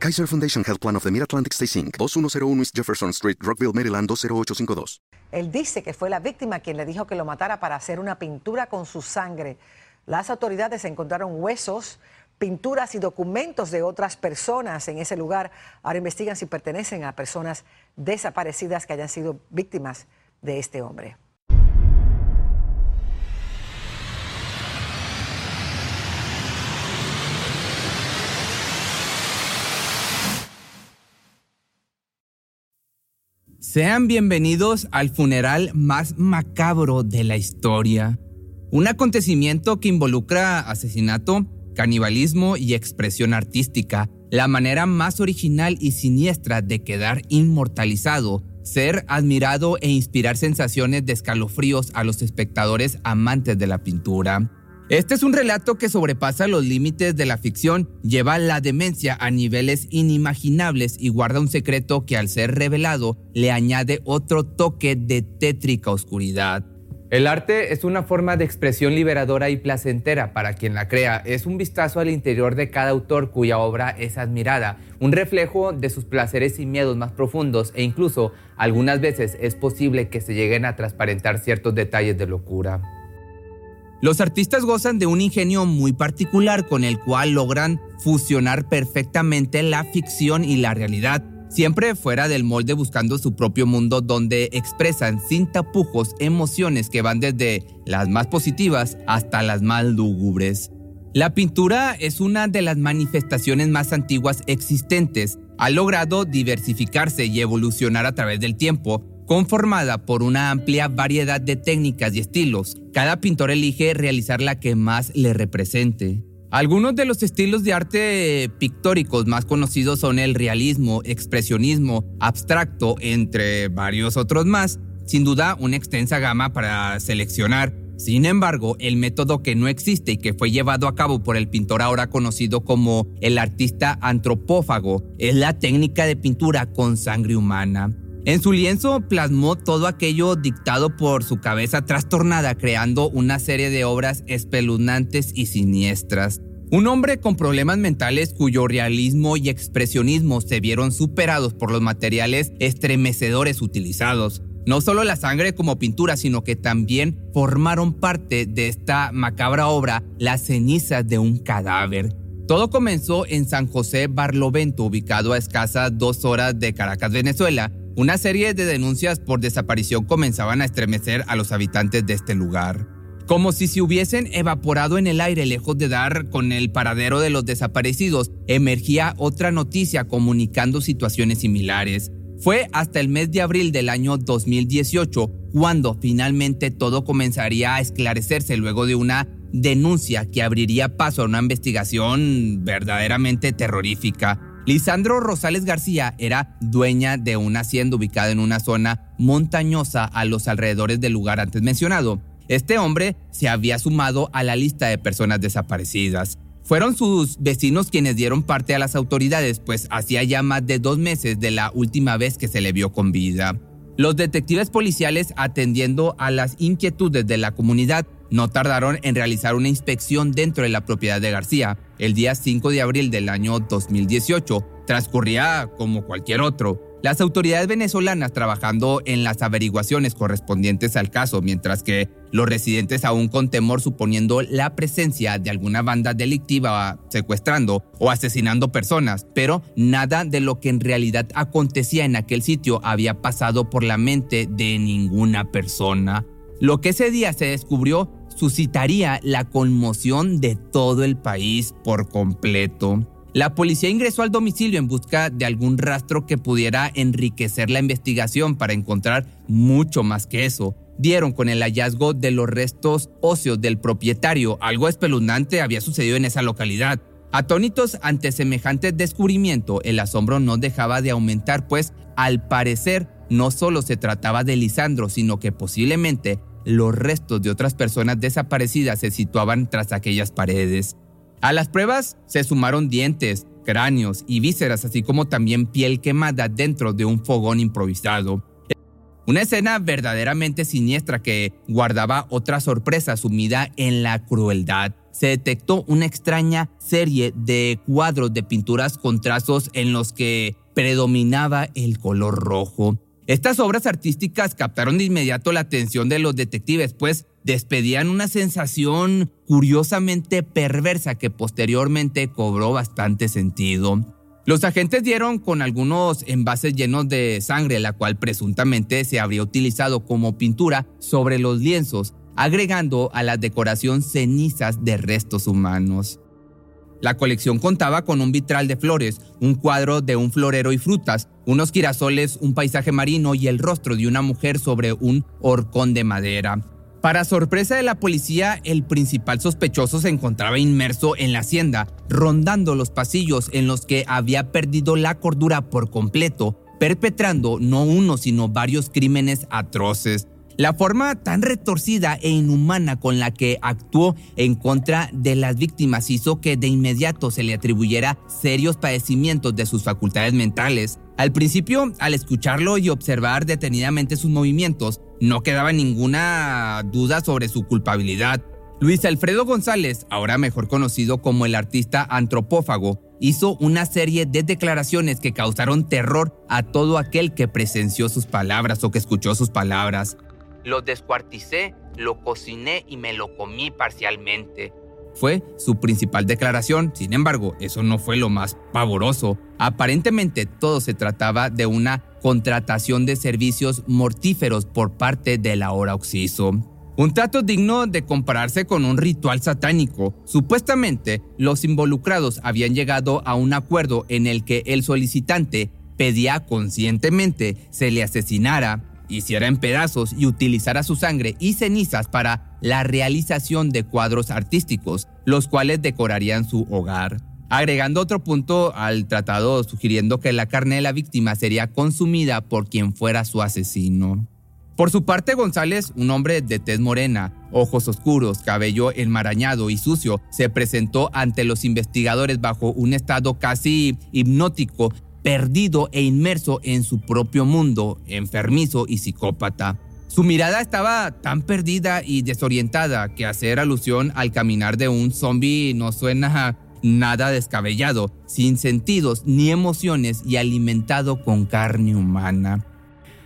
Kaiser Foundation Health Plan of the Mid-Atlantic Stay Inc., 2101 East Jefferson Street, Rockville, Maryland, 20852. Él dice que fue la víctima quien le dijo que lo matara para hacer una pintura con su sangre. Las autoridades encontraron huesos, pinturas y documentos de otras personas en ese lugar. Ahora investigan si pertenecen a personas desaparecidas que hayan sido víctimas de este hombre. Sean bienvenidos al funeral más macabro de la historia. Un acontecimiento que involucra asesinato, canibalismo y expresión artística, la manera más original y siniestra de quedar inmortalizado, ser admirado e inspirar sensaciones de escalofríos a los espectadores amantes de la pintura. Este es un relato que sobrepasa los límites de la ficción, lleva la demencia a niveles inimaginables y guarda un secreto que al ser revelado le añade otro toque de tétrica oscuridad. El arte es una forma de expresión liberadora y placentera para quien la crea. Es un vistazo al interior de cada autor cuya obra es admirada, un reflejo de sus placeres y miedos más profundos e incluso algunas veces es posible que se lleguen a transparentar ciertos detalles de locura. Los artistas gozan de un ingenio muy particular con el cual logran fusionar perfectamente la ficción y la realidad, siempre fuera del molde buscando su propio mundo donde expresan sin tapujos emociones que van desde las más positivas hasta las más lúgubres. La pintura es una de las manifestaciones más antiguas existentes. Ha logrado diversificarse y evolucionar a través del tiempo, conformada por una amplia variedad de técnicas y estilos. Cada pintor elige realizar la que más le represente. Algunos de los estilos de arte pictóricos más conocidos son el realismo, expresionismo, abstracto, entre varios otros más. Sin duda, una extensa gama para seleccionar. Sin embargo, el método que no existe y que fue llevado a cabo por el pintor ahora conocido como el artista antropófago es la técnica de pintura con sangre humana. En su lienzo plasmó todo aquello dictado por su cabeza trastornada, creando una serie de obras espeluznantes y siniestras. Un hombre con problemas mentales cuyo realismo y expresionismo se vieron superados por los materiales estremecedores utilizados. No solo la sangre como pintura, sino que también formaron parte de esta macabra obra las cenizas de un cadáver. Todo comenzó en San José Barlovento, ubicado a escasas dos horas de Caracas, Venezuela, una serie de denuncias por desaparición comenzaban a estremecer a los habitantes de este lugar. Como si se hubiesen evaporado en el aire lejos de dar con el paradero de los desaparecidos, emergía otra noticia comunicando situaciones similares. Fue hasta el mes de abril del año 2018 cuando finalmente todo comenzaría a esclarecerse luego de una denuncia que abriría paso a una investigación verdaderamente terrorífica. Lisandro Rosales García era dueña de una hacienda ubicada en una zona montañosa a los alrededores del lugar antes mencionado. Este hombre se había sumado a la lista de personas desaparecidas. Fueron sus vecinos quienes dieron parte a las autoridades, pues hacía ya más de dos meses de la última vez que se le vio con vida. Los detectives policiales, atendiendo a las inquietudes de la comunidad, no tardaron en realizar una inspección dentro de la propiedad de García. El día 5 de abril del año 2018 transcurría como cualquier otro. Las autoridades venezolanas trabajando en las averiguaciones correspondientes al caso, mientras que los residentes aún con temor suponiendo la presencia de alguna banda delictiva secuestrando o asesinando personas, pero nada de lo que en realidad acontecía en aquel sitio había pasado por la mente de ninguna persona. Lo que ese día se descubrió suscitaría la conmoción de todo el país por completo. La policía ingresó al domicilio en busca de algún rastro que pudiera enriquecer la investigación para encontrar mucho más que eso. Dieron con el hallazgo de los restos óseos del propietario. Algo espeluznante había sucedido en esa localidad. Atónitos ante semejante descubrimiento, el asombro no dejaba de aumentar, pues al parecer no solo se trataba de Lisandro, sino que posiblemente los restos de otras personas desaparecidas se situaban tras aquellas paredes. A las pruebas se sumaron dientes, cráneos y vísceras, así como también piel quemada dentro de un fogón improvisado. Una escena verdaderamente siniestra que guardaba otra sorpresa sumida en la crueldad se detectó una extraña serie de cuadros de pinturas con trazos en los que predominaba el color rojo. Estas obras artísticas captaron de inmediato la atención de los detectives, pues despedían una sensación curiosamente perversa que posteriormente cobró bastante sentido. Los agentes dieron con algunos envases llenos de sangre, la cual presuntamente se habría utilizado como pintura sobre los lienzos, agregando a la decoración cenizas de restos humanos. La colección contaba con un vitral de flores, un cuadro de un florero y frutas, unos girasoles, un paisaje marino y el rostro de una mujer sobre un horcón de madera. Para sorpresa de la policía, el principal sospechoso se encontraba inmerso en la hacienda, rondando los pasillos en los que había perdido la cordura por completo, perpetrando no uno sino varios crímenes atroces. La forma tan retorcida e inhumana con la que actuó en contra de las víctimas hizo que de inmediato se le atribuyera serios padecimientos de sus facultades mentales. Al principio, al escucharlo y observar detenidamente sus movimientos, no quedaba ninguna duda sobre su culpabilidad. Luis Alfredo González, ahora mejor conocido como el artista antropófago, hizo una serie de declaraciones que causaron terror a todo aquel que presenció sus palabras o que escuchó sus palabras. Lo descuarticé, lo cociné y me lo comí parcialmente. Fue su principal declaración, sin embargo, eso no fue lo más pavoroso. Aparentemente todo se trataba de una contratación de servicios mortíferos por parte del ahora Oxiso. Un trato digno de compararse con un ritual satánico. Supuestamente, los involucrados habían llegado a un acuerdo en el que el solicitante pedía conscientemente se le asesinara hiciera en pedazos y utilizara su sangre y cenizas para la realización de cuadros artísticos, los cuales decorarían su hogar. Agregando otro punto al tratado sugiriendo que la carne de la víctima sería consumida por quien fuera su asesino. Por su parte, González, un hombre de tez morena, ojos oscuros, cabello enmarañado y sucio, se presentó ante los investigadores bajo un estado casi hipnótico perdido e inmerso en su propio mundo, enfermizo y psicópata. Su mirada estaba tan perdida y desorientada que hacer alusión al caminar de un zombie no suena nada descabellado, sin sentidos ni emociones y alimentado con carne humana.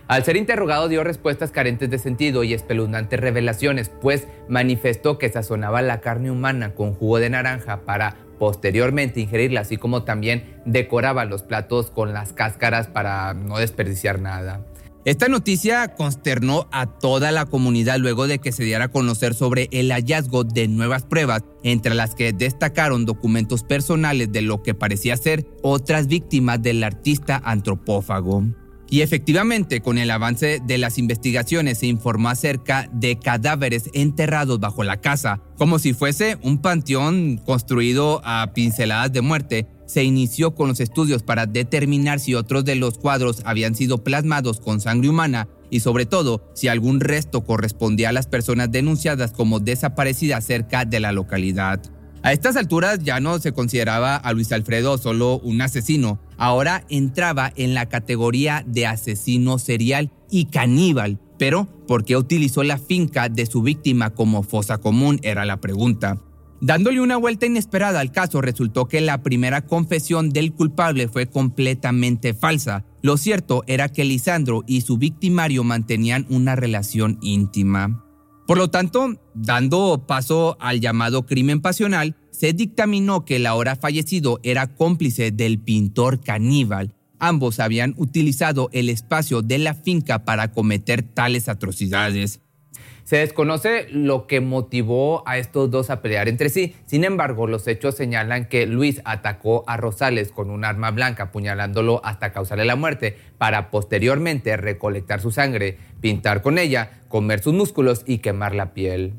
Al ser interrogado dio respuestas carentes de sentido y espeluznantes revelaciones, pues manifestó que sazonaba la carne humana con jugo de naranja para posteriormente ingerirla, así como también decoraba los platos con las cáscaras para no desperdiciar nada. Esta noticia consternó a toda la comunidad luego de que se diera a conocer sobre el hallazgo de nuevas pruebas, entre las que destacaron documentos personales de lo que parecía ser otras víctimas del artista antropófago. Y efectivamente, con el avance de las investigaciones se informó acerca de cadáveres enterrados bajo la casa, como si fuese un panteón construido a pinceladas de muerte. Se inició con los estudios para determinar si otros de los cuadros habían sido plasmados con sangre humana y sobre todo si algún resto correspondía a las personas denunciadas como desaparecidas cerca de la localidad. A estas alturas ya no se consideraba a Luis Alfredo solo un asesino, ahora entraba en la categoría de asesino serial y caníbal. Pero, ¿por qué utilizó la finca de su víctima como fosa común? Era la pregunta. Dándole una vuelta inesperada al caso, resultó que la primera confesión del culpable fue completamente falsa. Lo cierto era que Lisandro y su victimario mantenían una relación íntima. Por lo tanto, dando paso al llamado crimen pasional, se dictaminó que el ahora fallecido era cómplice del pintor caníbal. Ambos habían utilizado el espacio de la finca para cometer tales atrocidades. Se desconoce lo que motivó a estos dos a pelear entre sí. Sin embargo, los hechos señalan que Luis atacó a Rosales con un arma blanca, apuñalándolo hasta causarle la muerte, para posteriormente recolectar su sangre, pintar con ella, comer sus músculos y quemar la piel.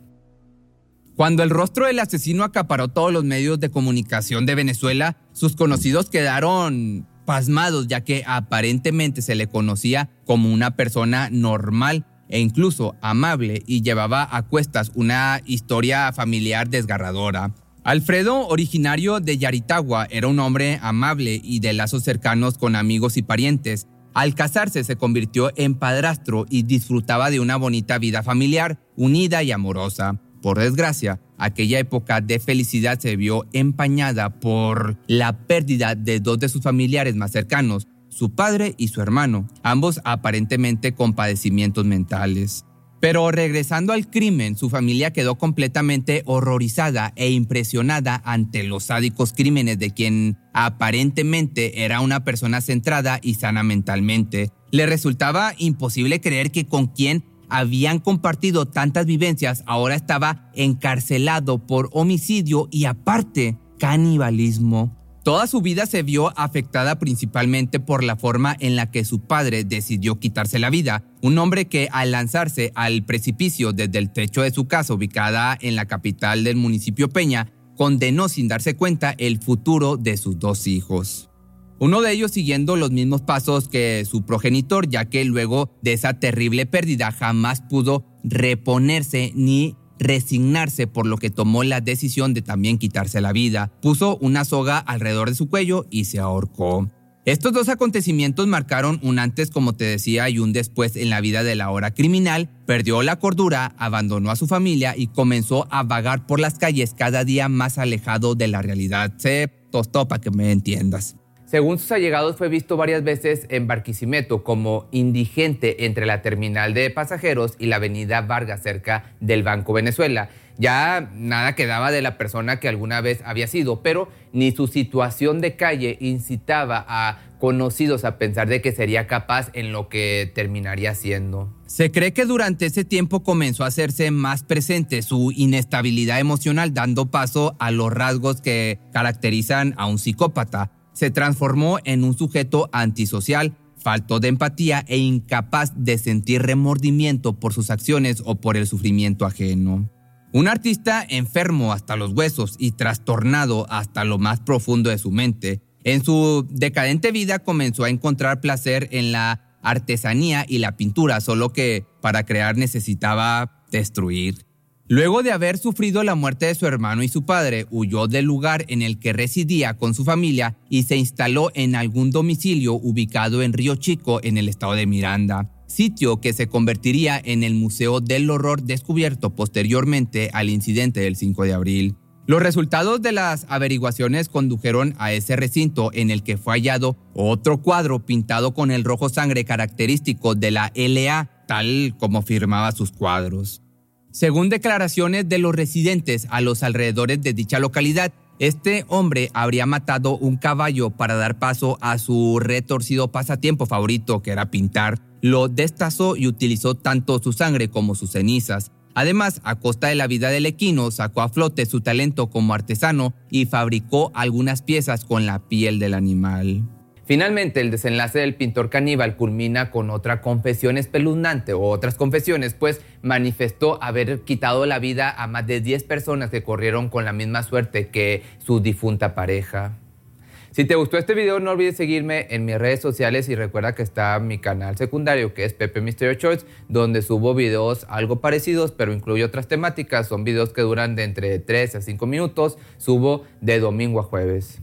Cuando el rostro del asesino acaparó todos los medios de comunicación de Venezuela, sus conocidos quedaron pasmados ya que aparentemente se le conocía como una persona normal e incluso amable y llevaba a cuestas una historia familiar desgarradora. Alfredo, originario de Yaritagua, era un hombre amable y de lazos cercanos con amigos y parientes. Al casarse se convirtió en padrastro y disfrutaba de una bonita vida familiar, unida y amorosa. Por desgracia, aquella época de felicidad se vio empañada por la pérdida de dos de sus familiares más cercanos, su padre y su hermano, ambos aparentemente con padecimientos mentales. Pero regresando al crimen, su familia quedó completamente horrorizada e impresionada ante los sádicos crímenes de quien aparentemente era una persona centrada y sana mentalmente. Le resultaba imposible creer que con quien habían compartido tantas vivencias, ahora estaba encarcelado por homicidio y aparte canibalismo. Toda su vida se vio afectada principalmente por la forma en la que su padre decidió quitarse la vida, un hombre que al lanzarse al precipicio desde el techo de su casa ubicada en la capital del municipio Peña, condenó sin darse cuenta el futuro de sus dos hijos. Uno de ellos siguiendo los mismos pasos que su progenitor, ya que luego de esa terrible pérdida jamás pudo reponerse ni resignarse por lo que tomó la decisión de también quitarse la vida. Puso una soga alrededor de su cuello y se ahorcó. Estos dos acontecimientos marcaron un antes, como te decía, y un después en la vida de la hora criminal. Perdió la cordura, abandonó a su familia y comenzó a vagar por las calles cada día más alejado de la realidad. Se tostó para que me entiendas. Según sus allegados, fue visto varias veces en Barquisimeto como indigente entre la terminal de pasajeros y la avenida Vargas cerca del Banco Venezuela. Ya nada quedaba de la persona que alguna vez había sido, pero ni su situación de calle incitaba a conocidos a pensar de que sería capaz en lo que terminaría siendo. Se cree que durante ese tiempo comenzó a hacerse más presente su inestabilidad emocional, dando paso a los rasgos que caracterizan a un psicópata se transformó en un sujeto antisocial, falto de empatía e incapaz de sentir remordimiento por sus acciones o por el sufrimiento ajeno. Un artista enfermo hasta los huesos y trastornado hasta lo más profundo de su mente, en su decadente vida comenzó a encontrar placer en la artesanía y la pintura, solo que para crear necesitaba destruir. Luego de haber sufrido la muerte de su hermano y su padre, huyó del lugar en el que residía con su familia y se instaló en algún domicilio ubicado en Río Chico, en el estado de Miranda, sitio que se convertiría en el Museo del Horror descubierto posteriormente al incidente del 5 de abril. Los resultados de las averiguaciones condujeron a ese recinto en el que fue hallado otro cuadro pintado con el rojo sangre característico de la LA, tal como firmaba sus cuadros. Según declaraciones de los residentes a los alrededores de dicha localidad, este hombre habría matado un caballo para dar paso a su retorcido pasatiempo favorito, que era pintar. Lo destazó y utilizó tanto su sangre como sus cenizas. Además, a costa de la vida del equino, sacó a flote su talento como artesano y fabricó algunas piezas con la piel del animal. Finalmente, el desenlace del pintor caníbal culmina con otra confesión espeluznante o otras confesiones, pues manifestó haber quitado la vida a más de 10 personas que corrieron con la misma suerte que su difunta pareja. Si te gustó este video, no olvides seguirme en mis redes sociales y recuerda que está mi canal secundario, que es Pepe Mysterio Choice, donde subo videos algo parecidos, pero incluye otras temáticas. Son videos que duran de entre 3 a 5 minutos. Subo de domingo a jueves.